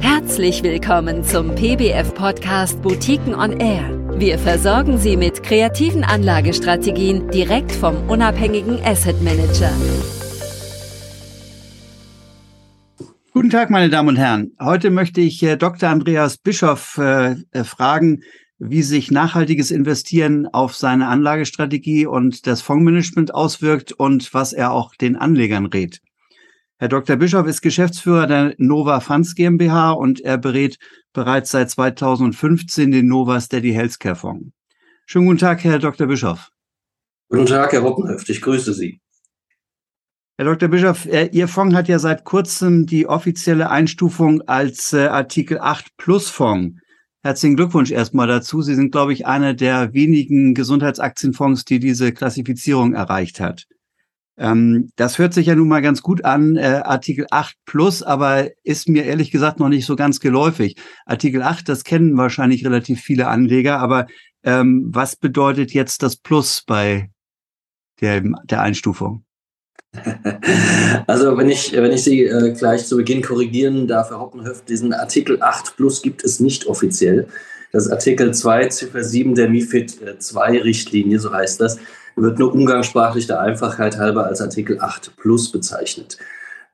Herzlich willkommen zum PBF-Podcast Boutiquen on Air. Wir versorgen Sie mit kreativen Anlagestrategien direkt vom unabhängigen Asset Manager. Guten Tag, meine Damen und Herren. Heute möchte ich äh, Dr. Andreas Bischoff äh, äh, fragen, wie sich nachhaltiges Investieren auf seine Anlagestrategie und das Fondsmanagement auswirkt und was er auch den Anlegern rät. Herr Dr. Bischof ist Geschäftsführer der Nova Funds GmbH und er berät bereits seit 2015 den Nova Steady Healthcare Fonds. Schönen guten Tag, Herr Dr. Bischof. Guten Tag, Herr Hoppenhöft. Ich grüße Sie. Herr Dr. Bischof, äh, Ihr Fonds hat ja seit kurzem die offizielle Einstufung als äh, Artikel 8 Plus Fonds. Herzlichen Glückwunsch erstmal dazu. Sie sind, glaube ich, einer der wenigen Gesundheitsaktienfonds, die diese Klassifizierung erreicht hat. Ähm, das hört sich ja nun mal ganz gut an, äh, Artikel 8 plus, aber ist mir ehrlich gesagt noch nicht so ganz geläufig. Artikel 8, das kennen wahrscheinlich relativ viele Anleger, aber ähm, was bedeutet jetzt das Plus bei der, der Einstufung? Also wenn ich, wenn ich Sie äh, gleich zu Beginn korrigieren darf, Herr Hoppenhöft, diesen Artikel 8 plus gibt es nicht offiziell. Das ist Artikel 2, Ziffer 7 der MIFID 2 Richtlinie, so heißt das wird nur umgangssprachlich der Einfachheit halber als Artikel 8 Plus bezeichnet.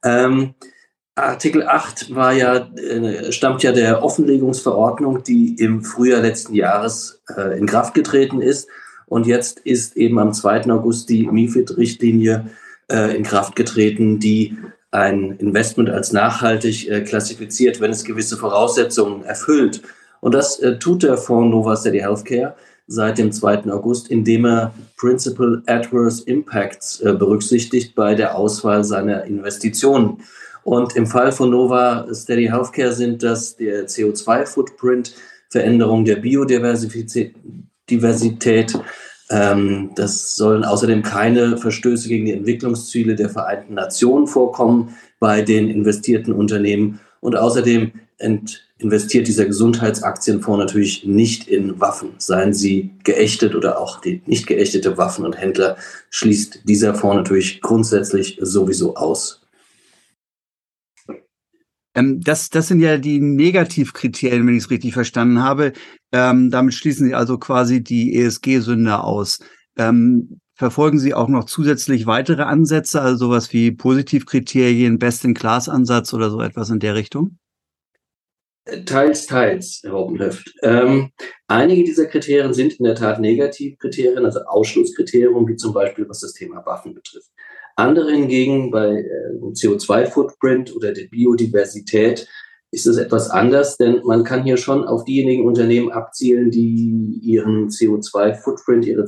Ähm, Artikel 8 war ja, äh, stammt ja der Offenlegungsverordnung, die im Frühjahr letzten Jahres äh, in Kraft getreten ist. Und jetzt ist eben am 2. August die MIFID-Richtlinie äh, in Kraft getreten, die ein Investment als nachhaltig äh, klassifiziert, wenn es gewisse Voraussetzungen erfüllt. Und das äh, tut der Fonds Nova Steady Healthcare seit dem 2. August, indem er Principal Adverse Impacts äh, berücksichtigt bei der Auswahl seiner Investitionen. Und im Fall von Nova Steady Healthcare sind das der CO2-Footprint, Veränderung der Biodiversität, ähm, das sollen außerdem keine Verstöße gegen die Entwicklungsziele der Vereinten Nationen vorkommen bei den investierten Unternehmen. Und außerdem investiert dieser Gesundheitsaktienfonds natürlich nicht in Waffen. Seien sie geächtet oder auch die nicht geächtete Waffen und Händler, schließt dieser Fonds natürlich grundsätzlich sowieso aus. Ähm, das, das sind ja die Negativkriterien, wenn ich es richtig verstanden habe. Ähm, damit schließen Sie also quasi die ESG-Sünder aus. Ähm, verfolgen Sie auch noch zusätzlich weitere Ansätze, also sowas wie Positivkriterien, Best-in-Class-Ansatz oder so etwas in der Richtung? Teils, teils, Herr Hoppenhöft. Ähm, einige dieser Kriterien sind in der Tat Negativkriterien, also Ausschlusskriterien, wie zum Beispiel was das Thema Waffen betrifft. Andere hingegen bei äh, CO2-Footprint oder der Biodiversität ist es etwas anders, denn man kann hier schon auf diejenigen Unternehmen abzielen, die ihren CO2-Footprint, ihre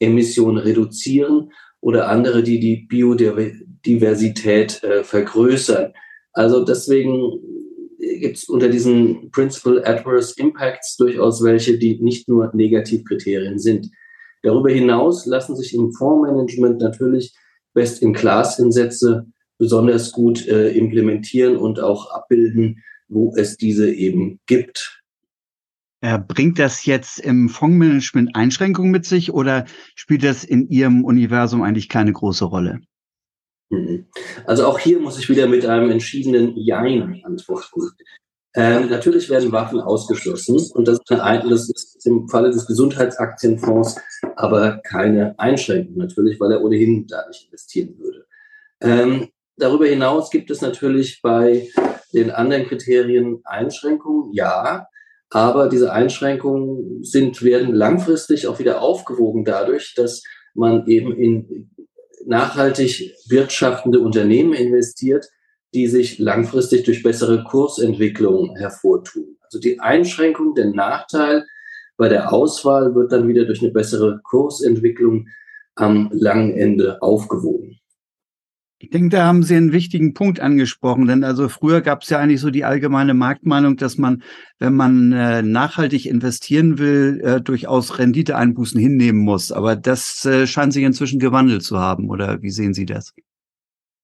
CO2-Emissionen reduzieren oder andere, die die Biodiversität äh, vergrößern. Also deswegen gibt es unter diesen Principal Adverse Impacts durchaus welche, die nicht nur Negativkriterien sind. Darüber hinaus lassen sich im Fondsmanagement natürlich Best-in-Class-Insätze besonders gut äh, implementieren und auch abbilden, wo es diese eben gibt. Äh, bringt das jetzt im Fondsmanagement Einschränkungen mit sich oder spielt das in Ihrem Universum eigentlich keine große Rolle? Mhm. Also auch hier muss ich wieder mit einem entschiedenen Jein antworten. Ähm, natürlich werden Waffen ausgeschlossen und das ist, eine, das ist im Falle des Gesundheitsaktienfonds aber keine Einschränkung natürlich, weil er ohnehin da nicht investieren würde. Ähm, darüber hinaus gibt es natürlich bei den anderen Kriterien Einschränkungen, ja, aber diese Einschränkungen sind, werden langfristig auch wieder aufgewogen dadurch, dass man eben in nachhaltig wirtschaftende Unternehmen investiert, die sich langfristig durch bessere Kursentwicklung hervortun. Also die Einschränkung, der Nachteil bei der Auswahl wird dann wieder durch eine bessere Kursentwicklung am langen Ende aufgewogen. Ich denke, da haben Sie einen wichtigen Punkt angesprochen, denn also früher gab es ja eigentlich so die allgemeine Marktmeinung, dass man, wenn man äh, nachhaltig investieren will, äh, durchaus Renditeeinbußen hinnehmen muss. Aber das äh, scheint sich inzwischen gewandelt zu haben, oder wie sehen Sie das?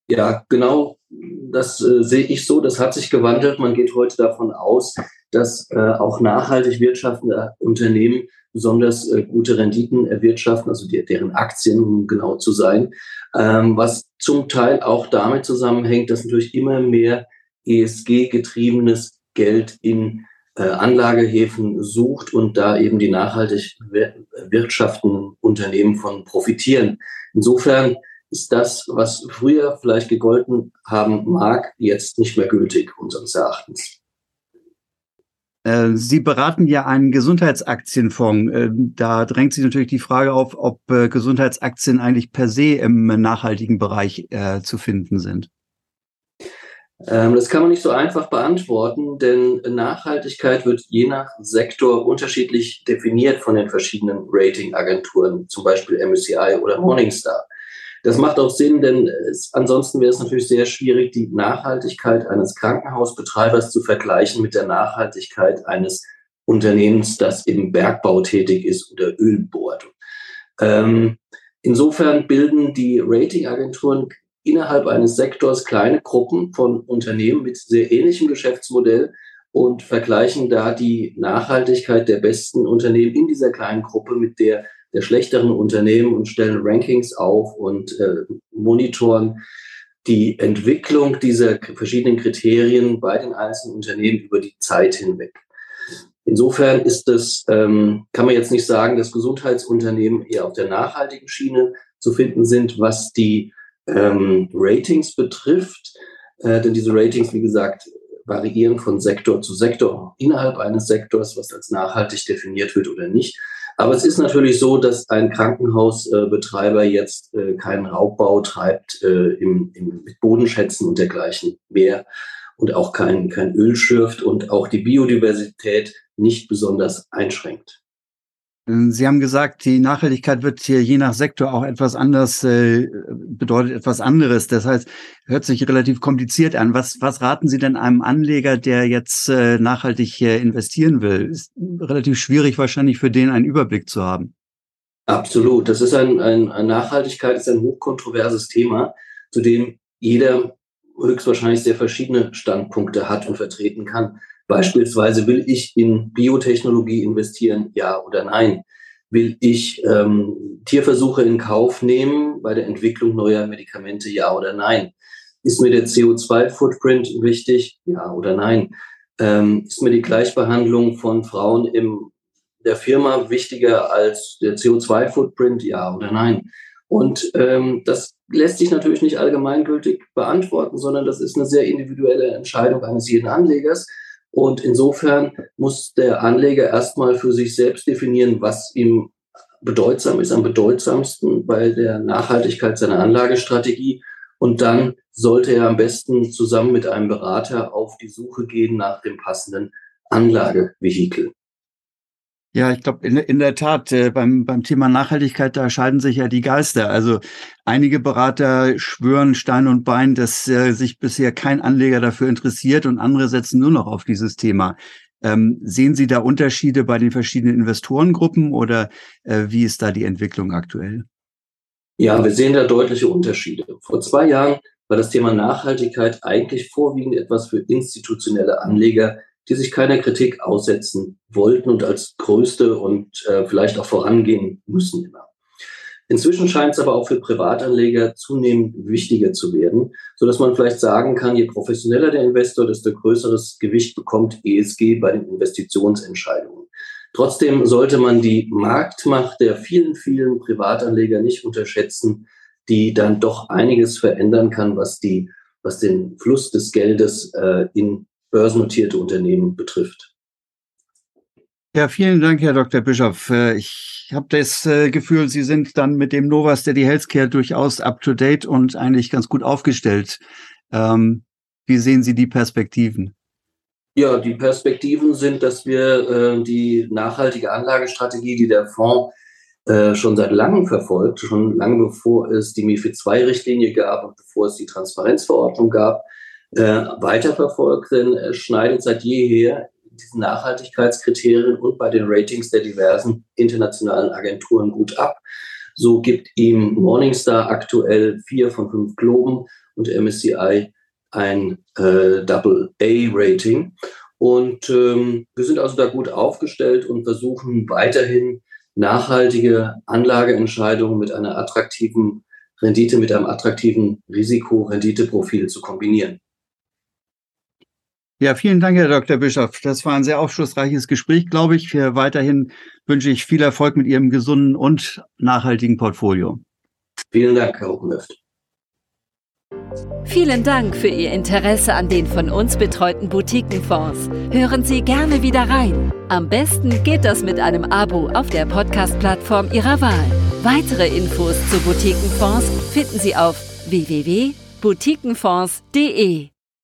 Ja, genau, das äh, sehe ich so. Das hat sich gewandelt. Man geht heute davon aus, dass äh, auch nachhaltig wirtschaftende Unternehmen besonders äh, gute Renditen erwirtschaften, also die, deren Aktien, um genau zu sein, ähm, was zum Teil auch damit zusammenhängt, dass natürlich immer mehr ESG-getriebenes Geld in äh, Anlagehäfen sucht und da eben die nachhaltig wirtschaftenden Unternehmen von profitieren. Insofern ist das, was früher vielleicht gegolten haben mag, jetzt nicht mehr gültig, unseres Erachtens. Äh, Sie beraten ja einen Gesundheitsaktienfonds. Äh, da drängt sich natürlich die Frage auf, ob äh, Gesundheitsaktien eigentlich per se im nachhaltigen Bereich zu finden sind. Ähm, das kann man nicht so einfach beantworten, denn Nachhaltigkeit wird je nach Sektor unterschiedlich definiert von den verschiedenen Ratingagenturen, zum Beispiel MSCI oder Morningstar. Das macht auch Sinn, denn es, ansonsten wäre es natürlich sehr schwierig, die Nachhaltigkeit eines Krankenhausbetreibers zu vergleichen mit der Nachhaltigkeit eines Unternehmens, das im Bergbau tätig ist oder Öl bohrt. Ähm, insofern bilden die Ratingagenturen innerhalb eines Sektors kleine Gruppen von Unternehmen mit sehr ähnlichem Geschäftsmodell und vergleichen da die Nachhaltigkeit der besten Unternehmen in dieser kleinen Gruppe mit der der schlechteren Unternehmen und stellen Rankings auf und äh, monitoren die Entwicklung dieser verschiedenen Kriterien bei den einzelnen Unternehmen über die Zeit hinweg. Insofern ist das, ähm, kann man jetzt nicht sagen, dass Gesundheitsunternehmen eher auf der nachhaltigen Schiene zu finden sind, was die ähm, Ratings betrifft. Äh, denn diese Ratings, wie gesagt, variieren von Sektor zu Sektor innerhalb eines Sektors, was als nachhaltig definiert wird oder nicht. Aber es ist natürlich so, dass ein Krankenhausbetreiber jetzt äh, keinen Raubbau treibt äh, im, im, mit Bodenschätzen und dergleichen mehr und auch kein, kein Öl schürft und auch die Biodiversität nicht besonders einschränkt. Sie haben gesagt, die Nachhaltigkeit wird hier je nach Sektor auch etwas anders, äh, bedeutet etwas anderes. Das heißt, hört sich relativ kompliziert an. Was, was raten Sie denn einem Anleger, der jetzt äh, nachhaltig äh, investieren will? Ist relativ schwierig wahrscheinlich für den einen Überblick zu haben. Absolut. Das ist ein, ein, ein Nachhaltigkeit ist ein hochkontroverses Thema, zu dem jeder höchstwahrscheinlich sehr verschiedene Standpunkte hat und vertreten kann. Beispielsweise will ich in Biotechnologie investieren, ja oder nein? Will ich ähm, Tierversuche in Kauf nehmen bei der Entwicklung neuer Medikamente, ja oder nein? Ist mir der CO2-Footprint wichtig, ja oder nein? Ähm, ist mir die Gleichbehandlung von Frauen in der Firma wichtiger als der CO2-Footprint, ja oder nein? Und ähm, das lässt sich natürlich nicht allgemeingültig beantworten, sondern das ist eine sehr individuelle Entscheidung eines jeden Anlegers. Und insofern muss der Anleger erstmal für sich selbst definieren, was ihm bedeutsam ist, am bedeutsamsten bei der Nachhaltigkeit seiner Anlagestrategie. Und dann sollte er am besten zusammen mit einem Berater auf die Suche gehen nach dem passenden Anlagevehikel. Ja, ich glaube, in, in der Tat, äh, beim, beim Thema Nachhaltigkeit, da scheiden sich ja die Geister. Also einige Berater schwören Stein und Bein, dass äh, sich bisher kein Anleger dafür interessiert und andere setzen nur noch auf dieses Thema. Ähm, sehen Sie da Unterschiede bei den verschiedenen Investorengruppen oder äh, wie ist da die Entwicklung aktuell? Ja, wir sehen da deutliche Unterschiede. Vor zwei Jahren war das Thema Nachhaltigkeit eigentlich vorwiegend etwas für institutionelle Anleger, die sich keiner Kritik aussetzen wollten und als größte und äh, vielleicht auch vorangehen müssen immer. Inzwischen scheint es aber auch für Privatanleger zunehmend wichtiger zu werden, so dass man vielleicht sagen kann, je professioneller der Investor, desto größeres Gewicht bekommt ESG bei den Investitionsentscheidungen. Trotzdem sollte man die Marktmacht der vielen, vielen Privatanleger nicht unterschätzen, die dann doch einiges verändern kann, was die, was den Fluss des Geldes äh, in börsennotierte Unternehmen betrifft. Ja, vielen Dank, Herr Dr. Bischof. Äh, ich habe das äh, Gefühl, Sie sind dann mit dem Nova Steady Healthcare durchaus up-to-date und eigentlich ganz gut aufgestellt. Ähm, wie sehen Sie die Perspektiven? Ja, die Perspektiven sind, dass wir äh, die nachhaltige Anlagestrategie, die der Fonds schon seit langem verfolgt, schon lange bevor es die MIFID II-Richtlinie gab und bevor es die Transparenzverordnung gab, äh, weiterverfolgt, denn es schneidet seit jeher diesen Nachhaltigkeitskriterien und bei den Ratings der diversen internationalen Agenturen gut ab. So gibt ihm Morningstar aktuell vier von fünf Globen und MSCI ein äh, Double-A-Rating. Und ähm, wir sind also da gut aufgestellt und versuchen weiterhin nachhaltige Anlageentscheidungen mit einer attraktiven Rendite, mit einem attraktiven Risiko-Renditeprofil zu kombinieren. Ja, vielen Dank, Herr Dr. Bischof. Das war ein sehr aufschlussreiches Gespräch, glaube ich. Für weiterhin wünsche ich viel Erfolg mit Ihrem gesunden und nachhaltigen Portfolio. Vielen Dank, Herr Oppenhöft. Vielen Dank für Ihr Interesse an den von uns betreuten Boutiquenfonds. Hören Sie gerne wieder rein. Am besten geht das mit einem Abo auf der Podcast-Plattform Ihrer Wahl. Weitere Infos zu Boutiquenfonds finden Sie auf www.boutiquenfonds.de.